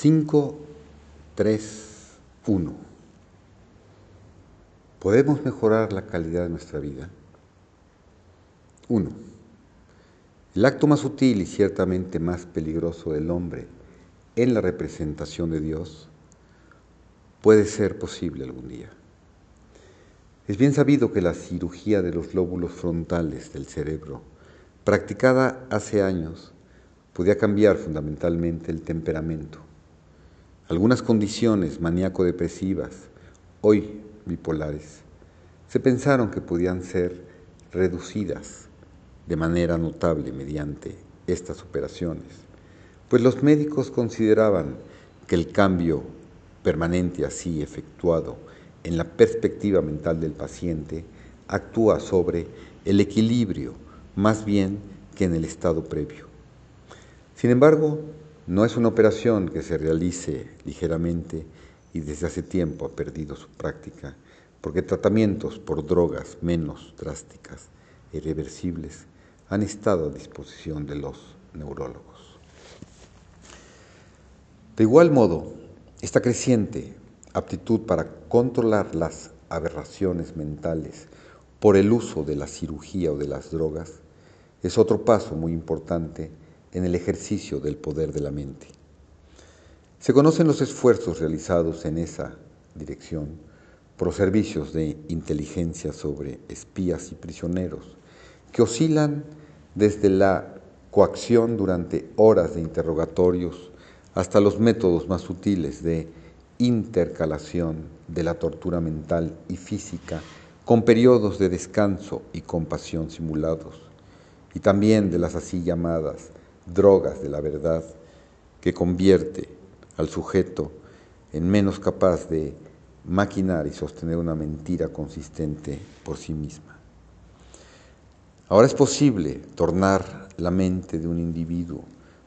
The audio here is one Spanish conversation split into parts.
5, 3, 1. ¿Podemos mejorar la calidad de nuestra vida? 1. El acto más sutil y ciertamente más peligroso del hombre en la representación de Dios puede ser posible algún día. Es bien sabido que la cirugía de los lóbulos frontales del cerebro, practicada hace años, podía cambiar fundamentalmente el temperamento. Algunas condiciones maníaco-depresivas, hoy bipolares, se pensaron que podían ser reducidas de manera notable mediante estas operaciones, pues los médicos consideraban que el cambio permanente así efectuado en la perspectiva mental del paciente actúa sobre el equilibrio más bien que en el estado previo. Sin embargo, no es una operación que se realice ligeramente y desde hace tiempo ha perdido su práctica, porque tratamientos por drogas menos drásticas e irreversibles han estado a disposición de los neurólogos. De igual modo, esta creciente aptitud para controlar las aberraciones mentales por el uso de la cirugía o de las drogas es otro paso muy importante en el ejercicio del poder de la mente. Se conocen los esfuerzos realizados en esa dirección por servicios de inteligencia sobre espías y prisioneros que oscilan desde la coacción durante horas de interrogatorios hasta los métodos más sutiles de intercalación de la tortura mental y física con periodos de descanso y compasión simulados, y también de las así llamadas drogas de la verdad que convierte al sujeto en menos capaz de maquinar y sostener una mentira consistente por sí misma. Ahora es posible tornar la mente de un individuo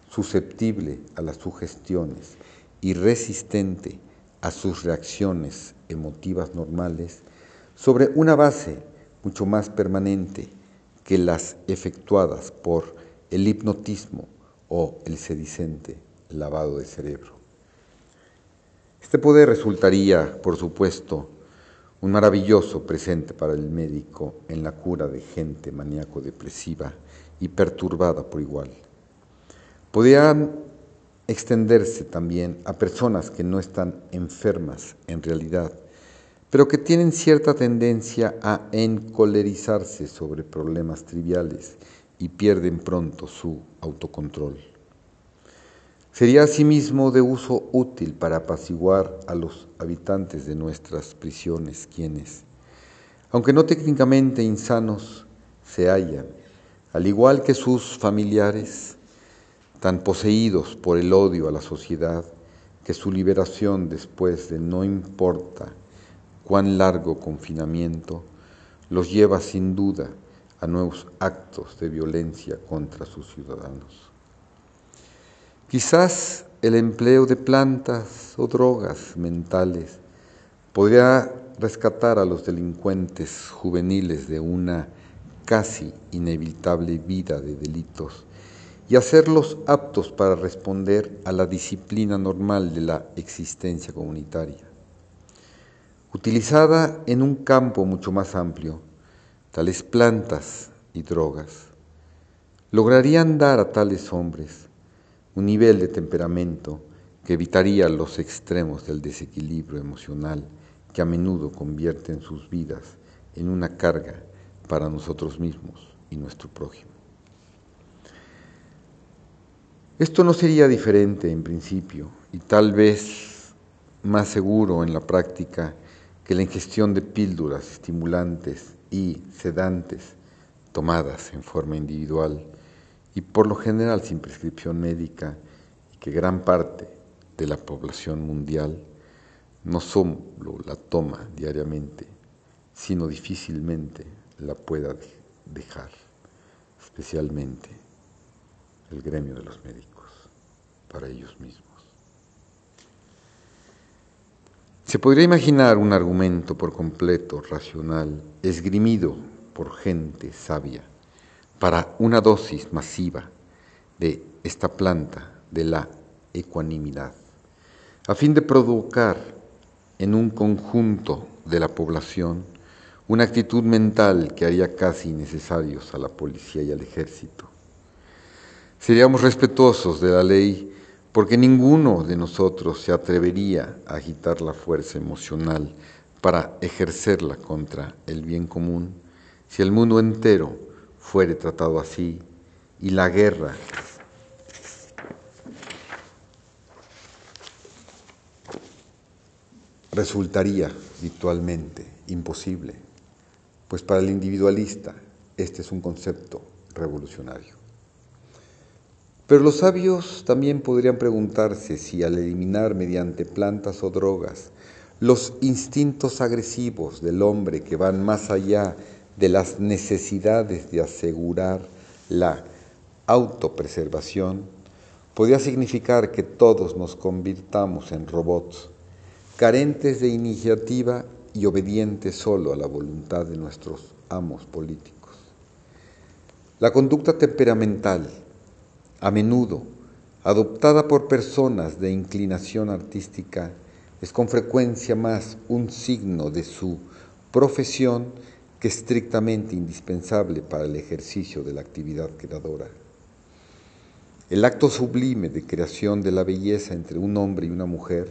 susceptible a las sugestiones y resistente a sus reacciones emotivas normales sobre una base mucho más permanente que las efectuadas por el hipnotismo o el sedicente lavado de cerebro. Este poder resultaría, por supuesto, un maravilloso presente para el médico en la cura de gente maníaco-depresiva y perturbada por igual. Podrían extenderse también a personas que no están enfermas en realidad, pero que tienen cierta tendencia a encolerizarse sobre problemas triviales y pierden pronto su autocontrol. Sería asimismo de uso útil para apaciguar a los habitantes de nuestras prisiones, quienes, aunque no técnicamente insanos, se hallan, al igual que sus familiares, tan poseídos por el odio a la sociedad que su liberación después de no importa cuán largo confinamiento los lleva sin duda a nuevos actos de violencia contra sus ciudadanos. Quizás el empleo de plantas o drogas mentales podría rescatar a los delincuentes juveniles de una casi inevitable vida de delitos y hacerlos aptos para responder a la disciplina normal de la existencia comunitaria. Utilizada en un campo mucho más amplio, tales plantas y drogas lograrían dar a tales hombres un nivel de temperamento que evitaría los extremos del desequilibrio emocional que a menudo convierten sus vidas en una carga para nosotros mismos y nuestro prójimo. Esto no sería diferente en principio y tal vez más seguro en la práctica que la ingestión de píldoras estimulantes y sedantes tomadas en forma individual y por lo general sin prescripción médica y que gran parte de la población mundial no solo la toma diariamente, sino difícilmente la pueda dejar, especialmente el gremio de los médicos para ellos mismos. Se podría imaginar un argumento por completo racional, esgrimido por gente sabia, para una dosis masiva de esta planta de la ecuanimidad, a fin de provocar en un conjunto de la población una actitud mental que haría casi innecesarios a la policía y al ejército. Seríamos respetuosos de la ley porque ninguno de nosotros se atrevería a agitar la fuerza emocional para ejercerla contra el bien común si el mundo entero fuere tratado así y la guerra resultaría virtualmente imposible, pues para el individualista este es un concepto revolucionario. Pero los sabios también podrían preguntarse si al eliminar mediante plantas o drogas los instintos agresivos del hombre que van más allá de las necesidades de asegurar la autopreservación, podría significar que todos nos convirtamos en robots, carentes de iniciativa y obedientes solo a la voluntad de nuestros amos políticos. La conducta temperamental, a menudo adoptada por personas de inclinación artística, es con frecuencia más un signo de su profesión que estrictamente indispensable para el ejercicio de la actividad creadora. El acto sublime de creación de la belleza entre un hombre y una mujer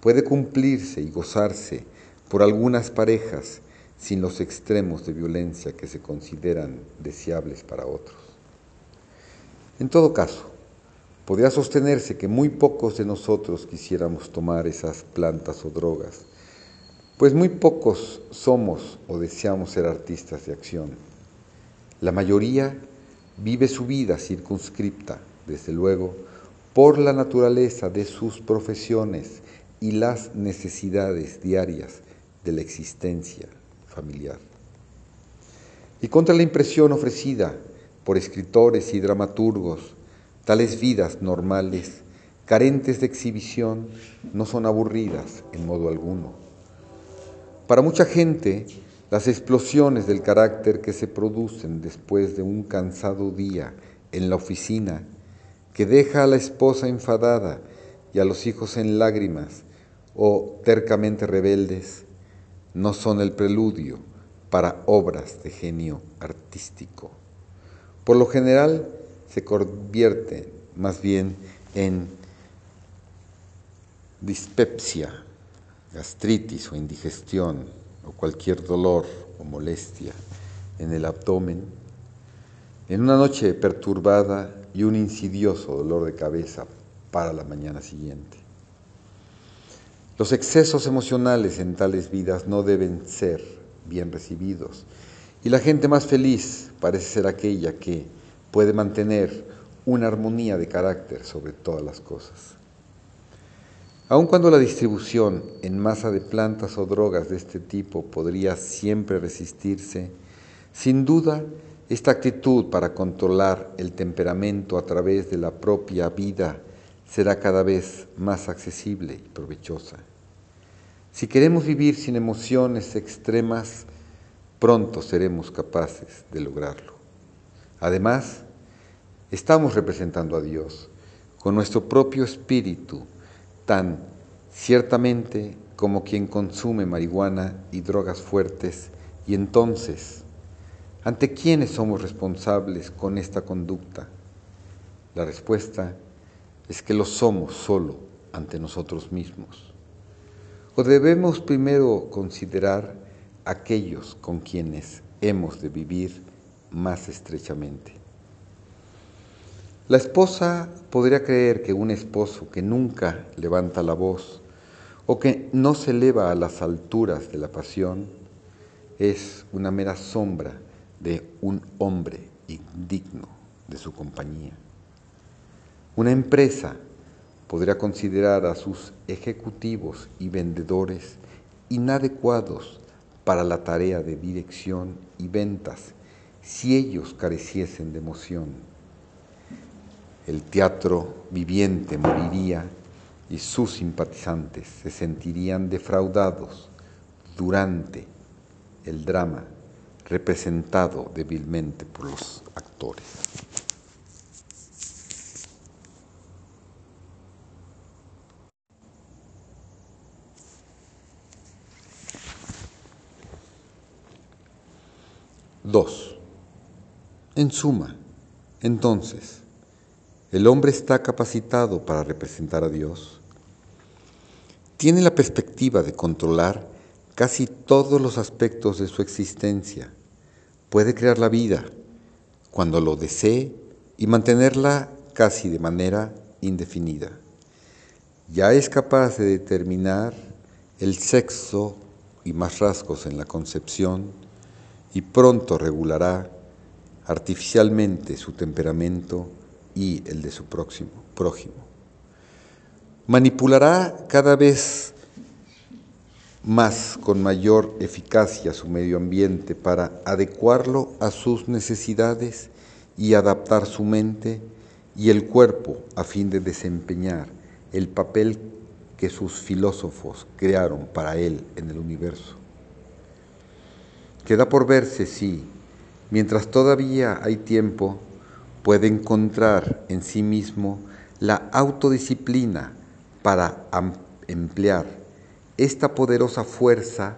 puede cumplirse y gozarse por algunas parejas sin los extremos de violencia que se consideran deseables para otros. En todo caso, podría sostenerse que muy pocos de nosotros quisiéramos tomar esas plantas o drogas, pues muy pocos somos o deseamos ser artistas de acción. La mayoría vive su vida circunscripta, desde luego, por la naturaleza de sus profesiones y las necesidades diarias de la existencia familiar. Y contra la impresión ofrecida por escritores y dramaturgos, tales vidas normales, carentes de exhibición, no son aburridas en modo alguno. Para mucha gente, las explosiones del carácter que se producen después de un cansado día en la oficina, que deja a la esposa enfadada y a los hijos en lágrimas o tercamente rebeldes, no son el preludio para obras de genio artístico. Por lo general se convierte más bien en dispepsia, gastritis o indigestión o cualquier dolor o molestia en el abdomen, en una noche perturbada y un insidioso dolor de cabeza para la mañana siguiente. Los excesos emocionales en tales vidas no deben ser bien recibidos y la gente más feliz parece ser aquella que puede mantener una armonía de carácter sobre todas las cosas. Aun cuando la distribución en masa de plantas o drogas de este tipo podría siempre resistirse, sin duda esta actitud para controlar el temperamento a través de la propia vida será cada vez más accesible y provechosa. Si queremos vivir sin emociones extremas, pronto seremos capaces de lograrlo. Además, estamos representando a Dios con nuestro propio espíritu, tan ciertamente como quien consume marihuana y drogas fuertes, y entonces, ¿ante quiénes somos responsables con esta conducta? La respuesta es que lo somos solo ante nosotros mismos. O debemos primero considerar aquellos con quienes hemos de vivir más estrechamente. La esposa podría creer que un esposo que nunca levanta la voz o que no se eleva a las alturas de la pasión es una mera sombra de un hombre indigno de su compañía. Una empresa podría considerar a sus ejecutivos y vendedores inadecuados para la tarea de dirección y ventas si ellos careciesen de emoción. El teatro viviente moriría y sus simpatizantes se sentirían defraudados durante el drama representado débilmente por los actores. 2. En suma, entonces, ¿el hombre está capacitado para representar a Dios? Tiene la perspectiva de controlar casi todos los aspectos de su existencia. Puede crear la vida cuando lo desee y mantenerla casi de manera indefinida. Ya es capaz de determinar el sexo y más rasgos en la concepción y pronto regulará artificialmente su temperamento y el de su próximo, prójimo. Manipulará cada vez más con mayor eficacia su medio ambiente para adecuarlo a sus necesidades y adaptar su mente y el cuerpo a fin de desempeñar el papel que sus filósofos crearon para él en el universo. Queda por verse si, mientras todavía hay tiempo, puede encontrar en sí mismo la autodisciplina para emplear esta poderosa fuerza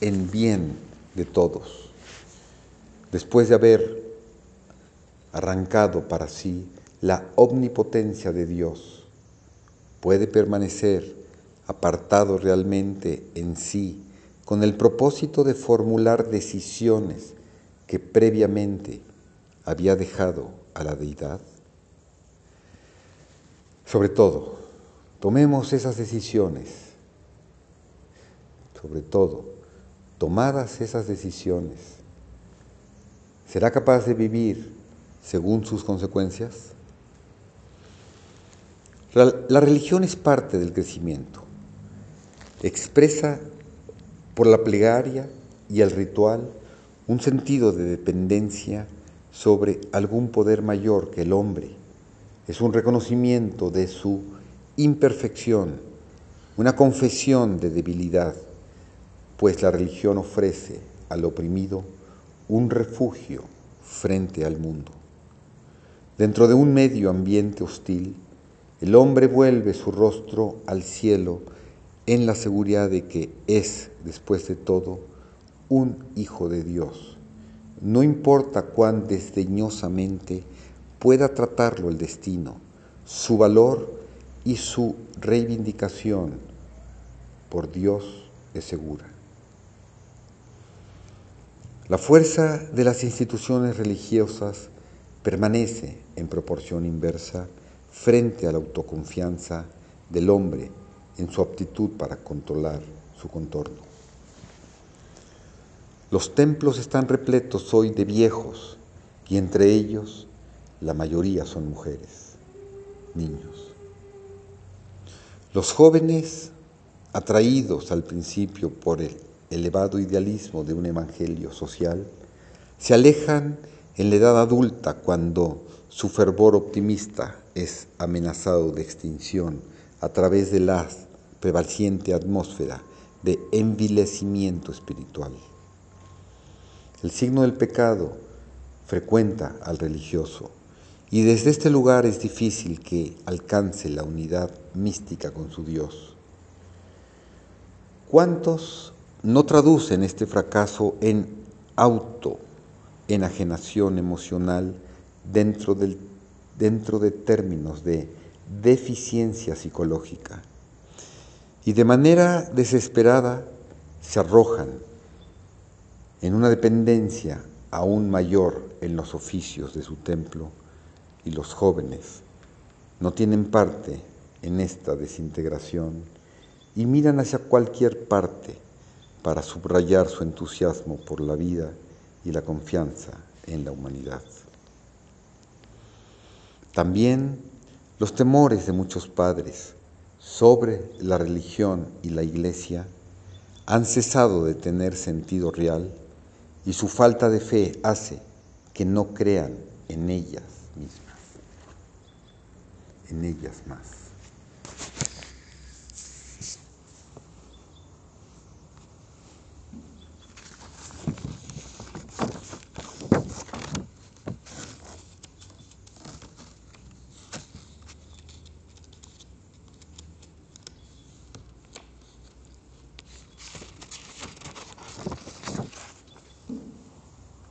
en bien de todos. Después de haber arrancado para sí la omnipotencia de Dios, puede permanecer apartado realmente en sí con el propósito de formular decisiones que previamente había dejado a la deidad? Sobre todo, tomemos esas decisiones, sobre todo, tomadas esas decisiones, ¿será capaz de vivir según sus consecuencias? La, religión es parte del crecimiento. Expresa por la plegaria y el ritual un sentido de dependencia sobre algún poder mayor que el hombre. Es un reconocimiento de su imperfección, una confesión de debilidad, pues la religión ofrece al oprimido un refugio frente al mundo. Dentro de un medio ambiente hostil, el hombre vuelve su rostro al cielo en la seguridad de que es, después de todo, un hijo de Dios. No importa cuán desdeñosamente pueda tratarlo el destino, su valor y su reivindicación por Dios es segura. La fuerza de las instituciones religiosas permanece en proporción inversa frente a la autoconfianza del hombre en su aptitud para controlar su contorno. Los templos están repletos hoy de viejos y entre ellos la mayoría son mujeres, niños. Los jóvenes, atraídos al principio por el elevado idealismo de un evangelio social, se alejan en la edad adulta cuando su fervor optimista es amenazado de extinción a través de la prevaleciente atmósfera de envilecimiento espiritual. El signo del pecado frecuenta al religioso y desde este lugar es difícil que alcance la unidad mística con su Dios. ¿Cuántos no traducen este fracaso en auto enajenación emocional dentro, del, dentro de términos de deficiencia psicológica. Y de manera desesperada se arrojan en una dependencia aún mayor en los oficios de su templo y los jóvenes no tienen parte en esta desintegración y miran hacia cualquier parte para subrayar su entusiasmo por la vida y la confianza en la humanidad. También los temores de muchos padres sobre la religión y la iglesia han cesado de tener sentido real y su falta de fe hace que no crean en ellas mismas, en ellas más.